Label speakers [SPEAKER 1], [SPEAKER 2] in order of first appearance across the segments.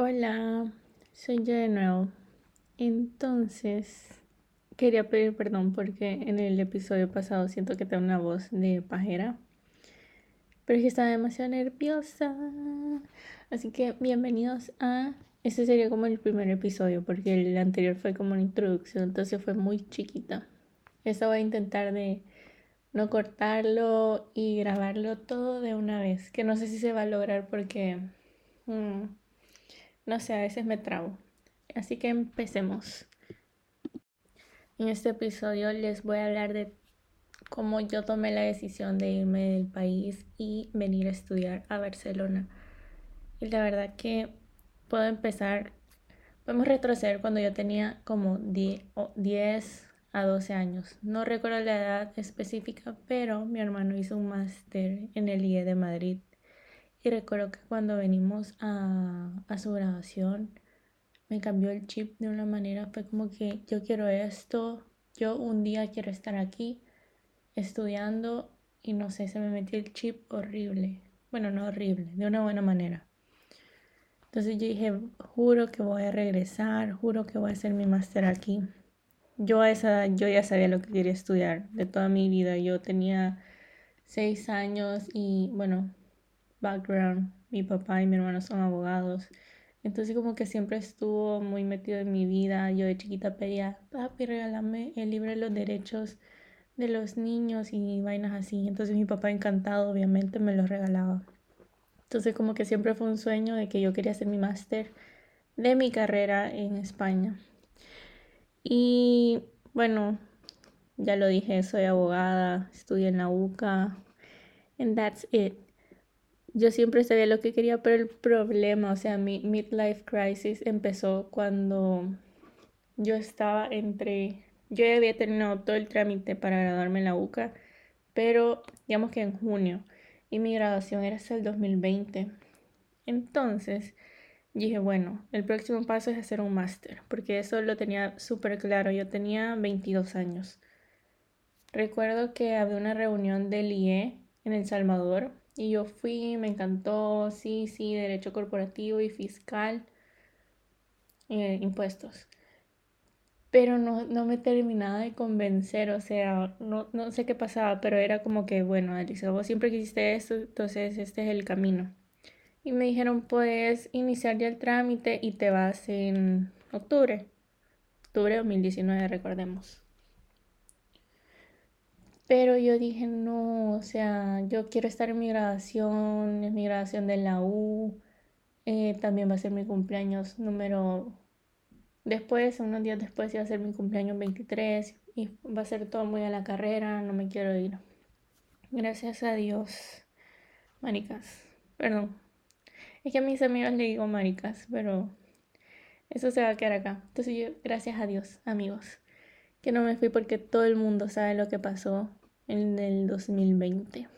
[SPEAKER 1] Hola, soy yo de nuevo. Entonces, quería pedir perdón porque en el episodio pasado siento que tengo una voz de pajera. Pero es que estaba demasiado nerviosa. Así que bienvenidos a... Este sería como el primer episodio porque el anterior fue como una introducción, entonces fue muy chiquita. Esta voy a intentar de no cortarlo y grabarlo todo de una vez. Que no sé si se va a lograr porque... Mm, no sé, a veces me trabo. Así que empecemos. En este episodio les voy a hablar de cómo yo tomé la decisión de irme del país y venir a estudiar a Barcelona. Y la verdad que puedo empezar, podemos retroceder cuando yo tenía como 10 a 12 años. No recuerdo la edad específica, pero mi hermano hizo un máster en el IE de Madrid y recuerdo que cuando venimos a, su graduación, me cambió el chip de una manera, fue como que yo quiero esto, yo un día quiero estar aquí estudiando y no sé, se me metió el chip horrible. Bueno, no horrible, de una buena manera. Entonces yo dije, juro que voy a regresar, juro que voy a hacer mi máster aquí. Yo a esa edad, yo ya sabía lo que quería estudiar de toda mi vida. Yo tenía seis años y bueno, background. Mi papá y mi hermano son abogados. Entonces como que siempre estuvo muy metido en mi vida. Yo de chiquita pedía, papi, regálame el libro de los derechos de los niños y vainas así. Entonces mi papá encantado obviamente me los regalaba. Entonces como que siempre fue un sueño de que yo quería hacer mi máster de mi carrera en España. Y bueno, ya lo dije, soy abogada, estudio en la UCA. And that's it yo siempre sabía lo que quería, pero el problema, o sea, mi midlife crisis empezó cuando yo estaba entre, yo ya había terminado todo el trámite para graduarme en la UCA, pero digamos que en junio, y mi graduación era hasta el 2020. Entonces, dije, bueno, el próximo paso es hacer un máster, porque eso lo tenía súper claro, yo tenía 22 años. Recuerdo que había una reunión del IE en El Salvador y yo fui, me encantó, sí, sí, derecho corporativo y fiscal, eh, impuestos. Pero no, no, me terminaba de convencer, o sea, no, no, sé qué pasaba, pero era como que, bueno, Alicia, vos siempre quisiste esto, entonces este es el camino. Y me dijeron, puedes iniciar ya el trámite y te vas en octubre, octubre de 2019, recordemos. Pero yo dije, no, o sea, yo quiero estar en mi graduación, en mi graduación de la U. Eh, también va a ser mi cumpleaños número... Después, unos días después, iba a ser mi cumpleaños 23 y va a ser todo muy a la carrera, no me quiero ir. Gracias a Dios, maricas. Perdón. Es que a mis amigos le digo maricas, pero eso se va a quedar acá. Entonces yo, gracias a Dios, amigos, que no me fui porque todo el mundo sabe lo que pasó en el 2020.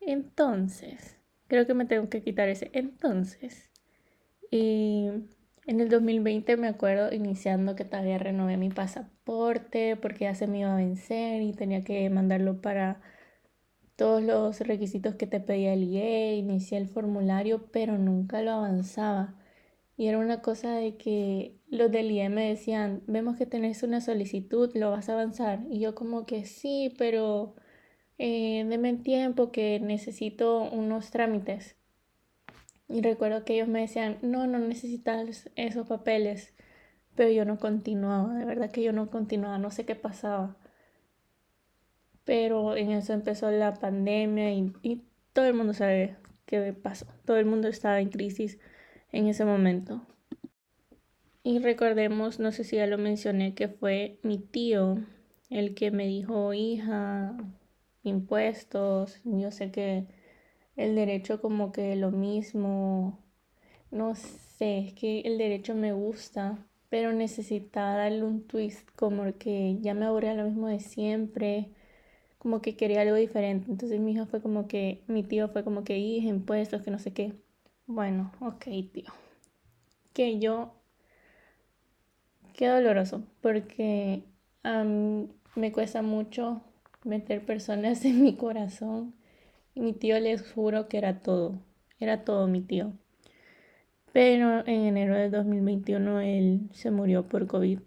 [SPEAKER 1] Entonces, creo que me tengo que quitar ese entonces. Y en el 2020 me acuerdo iniciando que todavía renové mi pasaporte porque ya se me iba a vencer y tenía que mandarlo para todos los requisitos que te pedía el IE, inicié el formulario, pero nunca lo avanzaba. Y era una cosa de que los del IE me decían, vemos que tenés una solicitud, lo vas a avanzar. Y yo como que sí, pero eh, deme tiempo que necesito unos trámites. Y recuerdo que ellos me decían, no, no necesitas esos papeles. Pero yo no continuaba, de verdad que yo no continuaba, no sé qué pasaba. Pero en eso empezó la pandemia y, y todo el mundo sabe qué pasó. Todo el mundo estaba en crisis en ese momento. Y recordemos, no sé si ya lo mencioné, que fue mi tío el que me dijo, hija, impuestos, yo sé que el derecho como que lo mismo, no sé, es que el derecho me gusta, pero necesitaba darle un twist, como que ya me aburría lo mismo de siempre, como que quería algo diferente. Entonces mi hija fue como que, mi tío fue como que, hija, impuestos, que no sé qué. Bueno, ok, tío. Que yo... Qué doloroso, porque me cuesta mucho meter personas en mi corazón. Mi tío les juro que era todo. Era todo mi tío. Pero en enero de 2021 él se murió por COVID.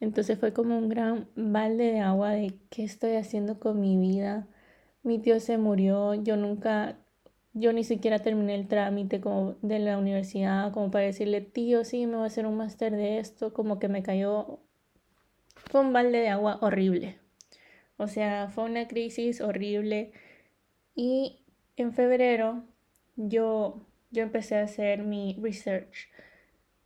[SPEAKER 1] Entonces fue como un gran balde de agua de qué estoy haciendo con mi vida. Mi tío se murió, yo nunca, yo ni siquiera terminé el trámite como de la universidad como para decirle, tío, sí, me voy a hacer un máster de esto, como que me cayó, fue un balde de agua horrible. O sea, fue una crisis horrible. Y en febrero yo, yo empecé a hacer mi research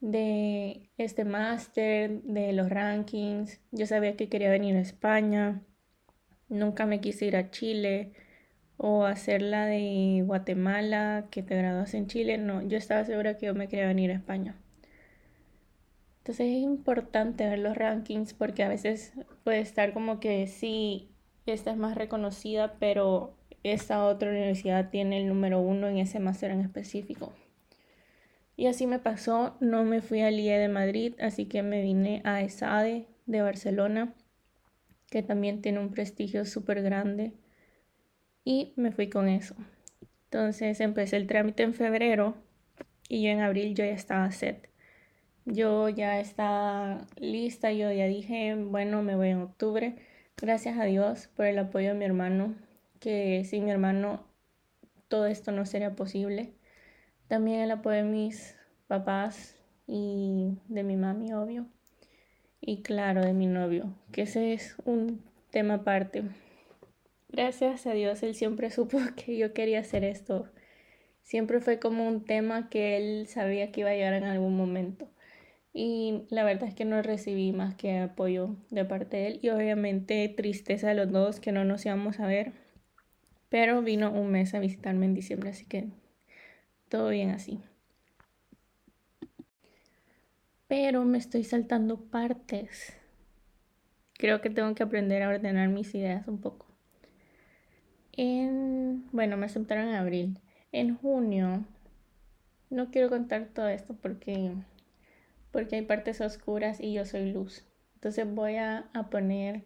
[SPEAKER 1] de este máster, de los rankings. Yo sabía que quería venir a España. Nunca me quise ir a Chile o hacer la de Guatemala, que te graduas en Chile. No, yo estaba segura que yo me quería venir a España. Entonces es importante ver los rankings porque a veces puede estar como que sí, esta es más reconocida, pero esta otra universidad tiene el número uno en ese máster en específico. Y así me pasó, no me fui al IE de Madrid, así que me vine a ESADE de Barcelona, que también tiene un prestigio súper grande, y me fui con eso. Entonces empecé el trámite en febrero y yo en abril yo ya estaba set. Yo ya estaba lista, yo ya dije, bueno, me voy en octubre. Gracias a Dios por el apoyo de mi hermano, que sin mi hermano todo esto no sería posible. También el apoyo de mis papás y de mi mami, obvio. Y claro, de mi novio, que ese es un tema aparte. Gracias a Dios, él siempre supo que yo quería hacer esto. Siempre fue como un tema que él sabía que iba a llegar en algún momento. Y la verdad es que no recibí más que apoyo de parte de él y obviamente tristeza de los dos que no nos íbamos a ver. Pero vino un mes a visitarme en diciembre, así que todo bien así. Pero me estoy saltando partes. Creo que tengo que aprender a ordenar mis ideas un poco. En, bueno, me aceptaron en abril. En junio, no quiero contar todo esto porque, porque hay partes oscuras y yo soy luz. Entonces voy a, a poner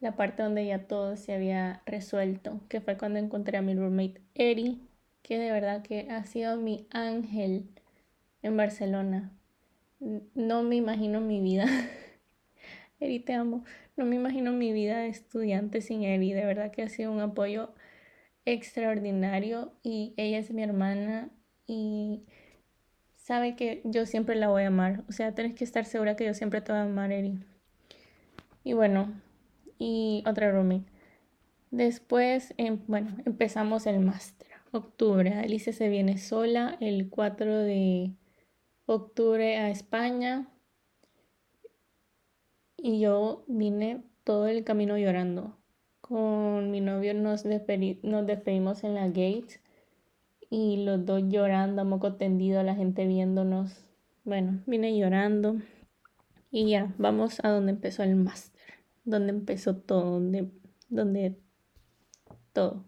[SPEAKER 1] la parte donde ya todo se había resuelto, que fue cuando encontré a mi roommate Eri, que de verdad que ha sido mi ángel en Barcelona. No me imagino mi vida. Eri, te amo. No me imagino mi vida de estudiante sin Eri. De verdad que ha sido un apoyo extraordinario y ella es mi hermana y sabe que yo siempre la voy a amar. O sea, tienes que estar segura que yo siempre te voy a amar, Eri. Y bueno, y otra roommate. Después, em, bueno, empezamos el máster. Octubre. Alicia se viene sola el 4 de octubre a España. Y yo vine todo el camino llorando. Con mi novio nos, despedimos en la gate y los dos llorando, moco tendido, la gente viéndonos. Bueno, vine llorando y ya, vamos a donde empezó el máster donde empezó todo, donde, donde todo.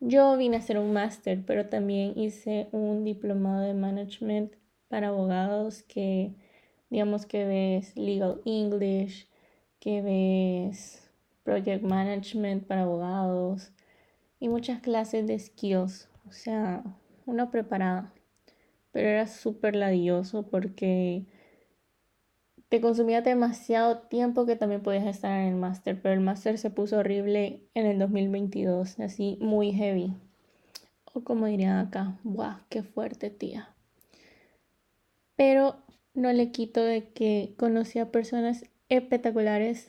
[SPEAKER 1] Yo vine a hacer un máster, pero también hice un diplomado de management para abogados que, digamos que ves legal English, que ves project management para abogados y muchas clases de skills, o sea, una preparada. Pero era súper ladilloso porque te consumía demasiado tiempo que también podías estar en el máster, pero el máster se puso horrible en el 2022, así muy heavy. O como dirían acá, ¡guau! ¡Qué fuerte, tía! Pero no le quito de que conocí a personas espectaculares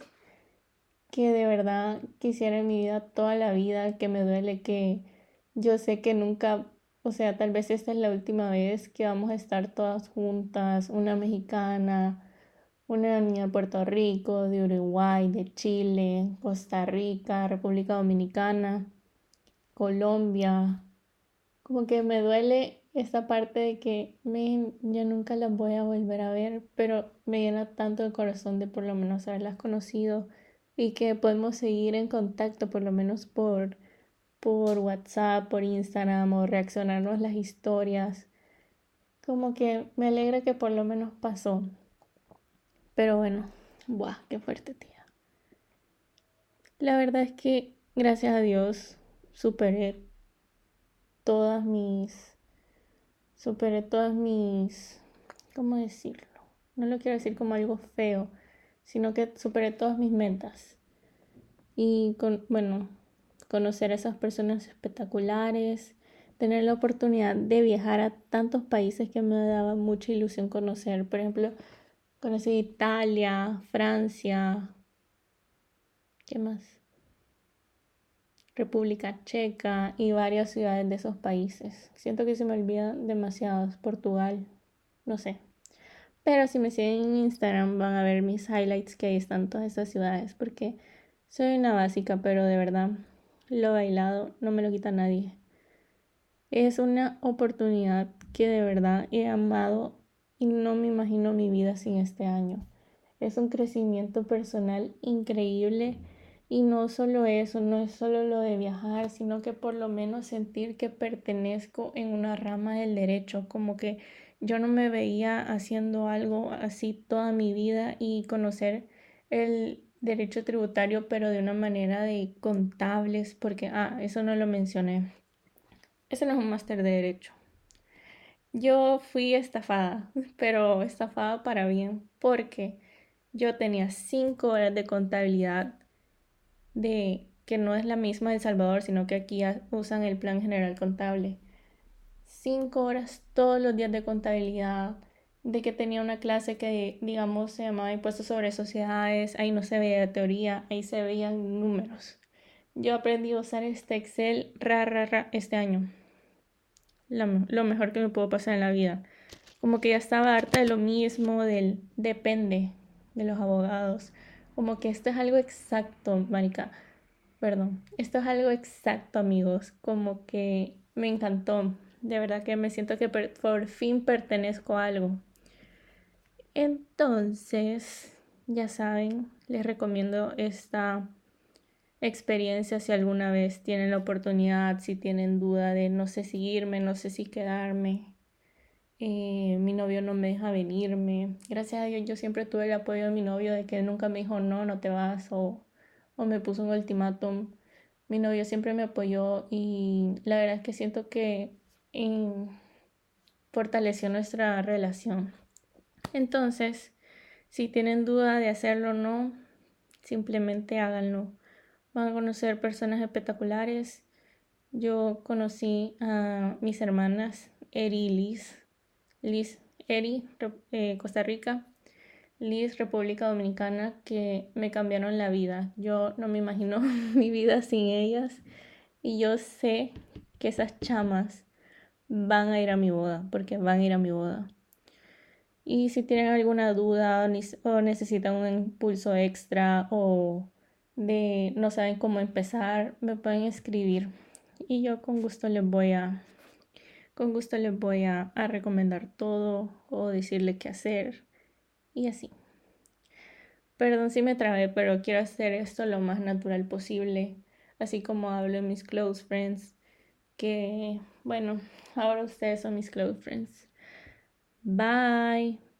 [SPEAKER 1] que de verdad quisiera en mi vida toda la vida, que me duele que yo sé que nunca, o sea, tal vez esta es la última vez que vamos a estar todas juntas, una mexicana, una niña de Puerto Rico, de Uruguay, de Chile, Costa Rica, República Dominicana, Colombia. Como que me duele esta parte de que me, yo nunca las voy a volver a ver, pero me llena tanto el corazón de por lo menos haberlas conocido y que podemos seguir en contacto por lo menos por, por WhatsApp, por Instagram o reaccionarnos las historias. Como que me alegra que por lo menos pasó. Pero bueno, ¡buah! ¡Qué fuerte, tía! La verdad es que, gracias a Dios, superé todas mis. superé todas mis, ¿cómo decirlo? No lo quiero decir como algo feo, sino que superé todas mis metas. Y con, bueno, conocer a esas personas espectaculares, tener la oportunidad de viajar a tantos países que me daba mucha ilusión conocer. Por ejemplo, conocí Italia, Francia, ¿qué más? República Checa y varias ciudades de esos países. Siento que se me olvidan demasiados. Portugal, no sé. Pero si me siguen en Instagram van a ver mis highlights que ahí están todas esas ciudades porque soy una básica, pero de verdad lo bailado no me lo quita nadie. Es una oportunidad que de verdad he amado y no me imagino mi vida sin este año. Es un crecimiento personal increíble y no solo eso, no es solo lo de viajar, sino que por lo menos sentir que pertenezco en una rama del derecho, como que yo no me veía haciendo algo así toda mi vida y conocer el derecho tributario, pero de una manera de contables, porque, ah, eso no lo mencioné. Ese no es un máster de derecho. Yo fui estafada, pero estafada para bien, porque yo tenía cinco horas de contabilidad de que no es la misma de El Salvador, sino que aquí usan el plan general contable. Cinco horas todos los días de contabilidad, de que tenía una clase que, digamos, se llamaba Impuestos sobre Sociedades, ahí no se veía teoría, ahí se veían números. Yo aprendí a usar este Excel ra, ra, este año. Lo, lo mejor que me pudo pasar en la vida. Como que ya estaba harta de lo mismo, del depende de los abogados. Como que esto es algo exacto, marica. Perdón, esto es algo exacto, amigos. Como que me encantó. De verdad que me siento que por fin pertenezco a algo. Entonces, ya saben, les recomiendo esta experiencia si alguna vez tienen la oportunidad, si tienen duda de no sé si irme, no sé si quedarme. Eh, mi novio no me deja venirme. Gracias a Dios yo siempre tuve el apoyo de mi novio de que nunca me dijo no, no te vas o, o me puso un ultimátum. Mi novio siempre me apoyó y la verdad es que siento que fortaleció nuestra relación. Entonces, si tienen duda de hacerlo o no, simplemente háganlo. Van a conocer personas espectaculares. Yo conocí a mis hermanas, Eri y Liz. Liz, Eri, eh, Costa Rica. Liz, República Dominicana, que me cambiaron la vida. Yo no me imagino mi vida sin ellas. Y yo sé que esas chamas van a ir a mi boda, porque van a ir a mi boda. Y si tienen alguna duda o necesitan un impulso extra o de no saben cómo empezar, me pueden escribir y yo con gusto les voy a con gusto les voy a, a recomendar todo o decirle qué hacer y así. Perdón si me trabé, pero quiero hacer esto lo más natural posible, así como hablo de mis close friends, que bueno, ahora ustedes son mis close friends. Bye.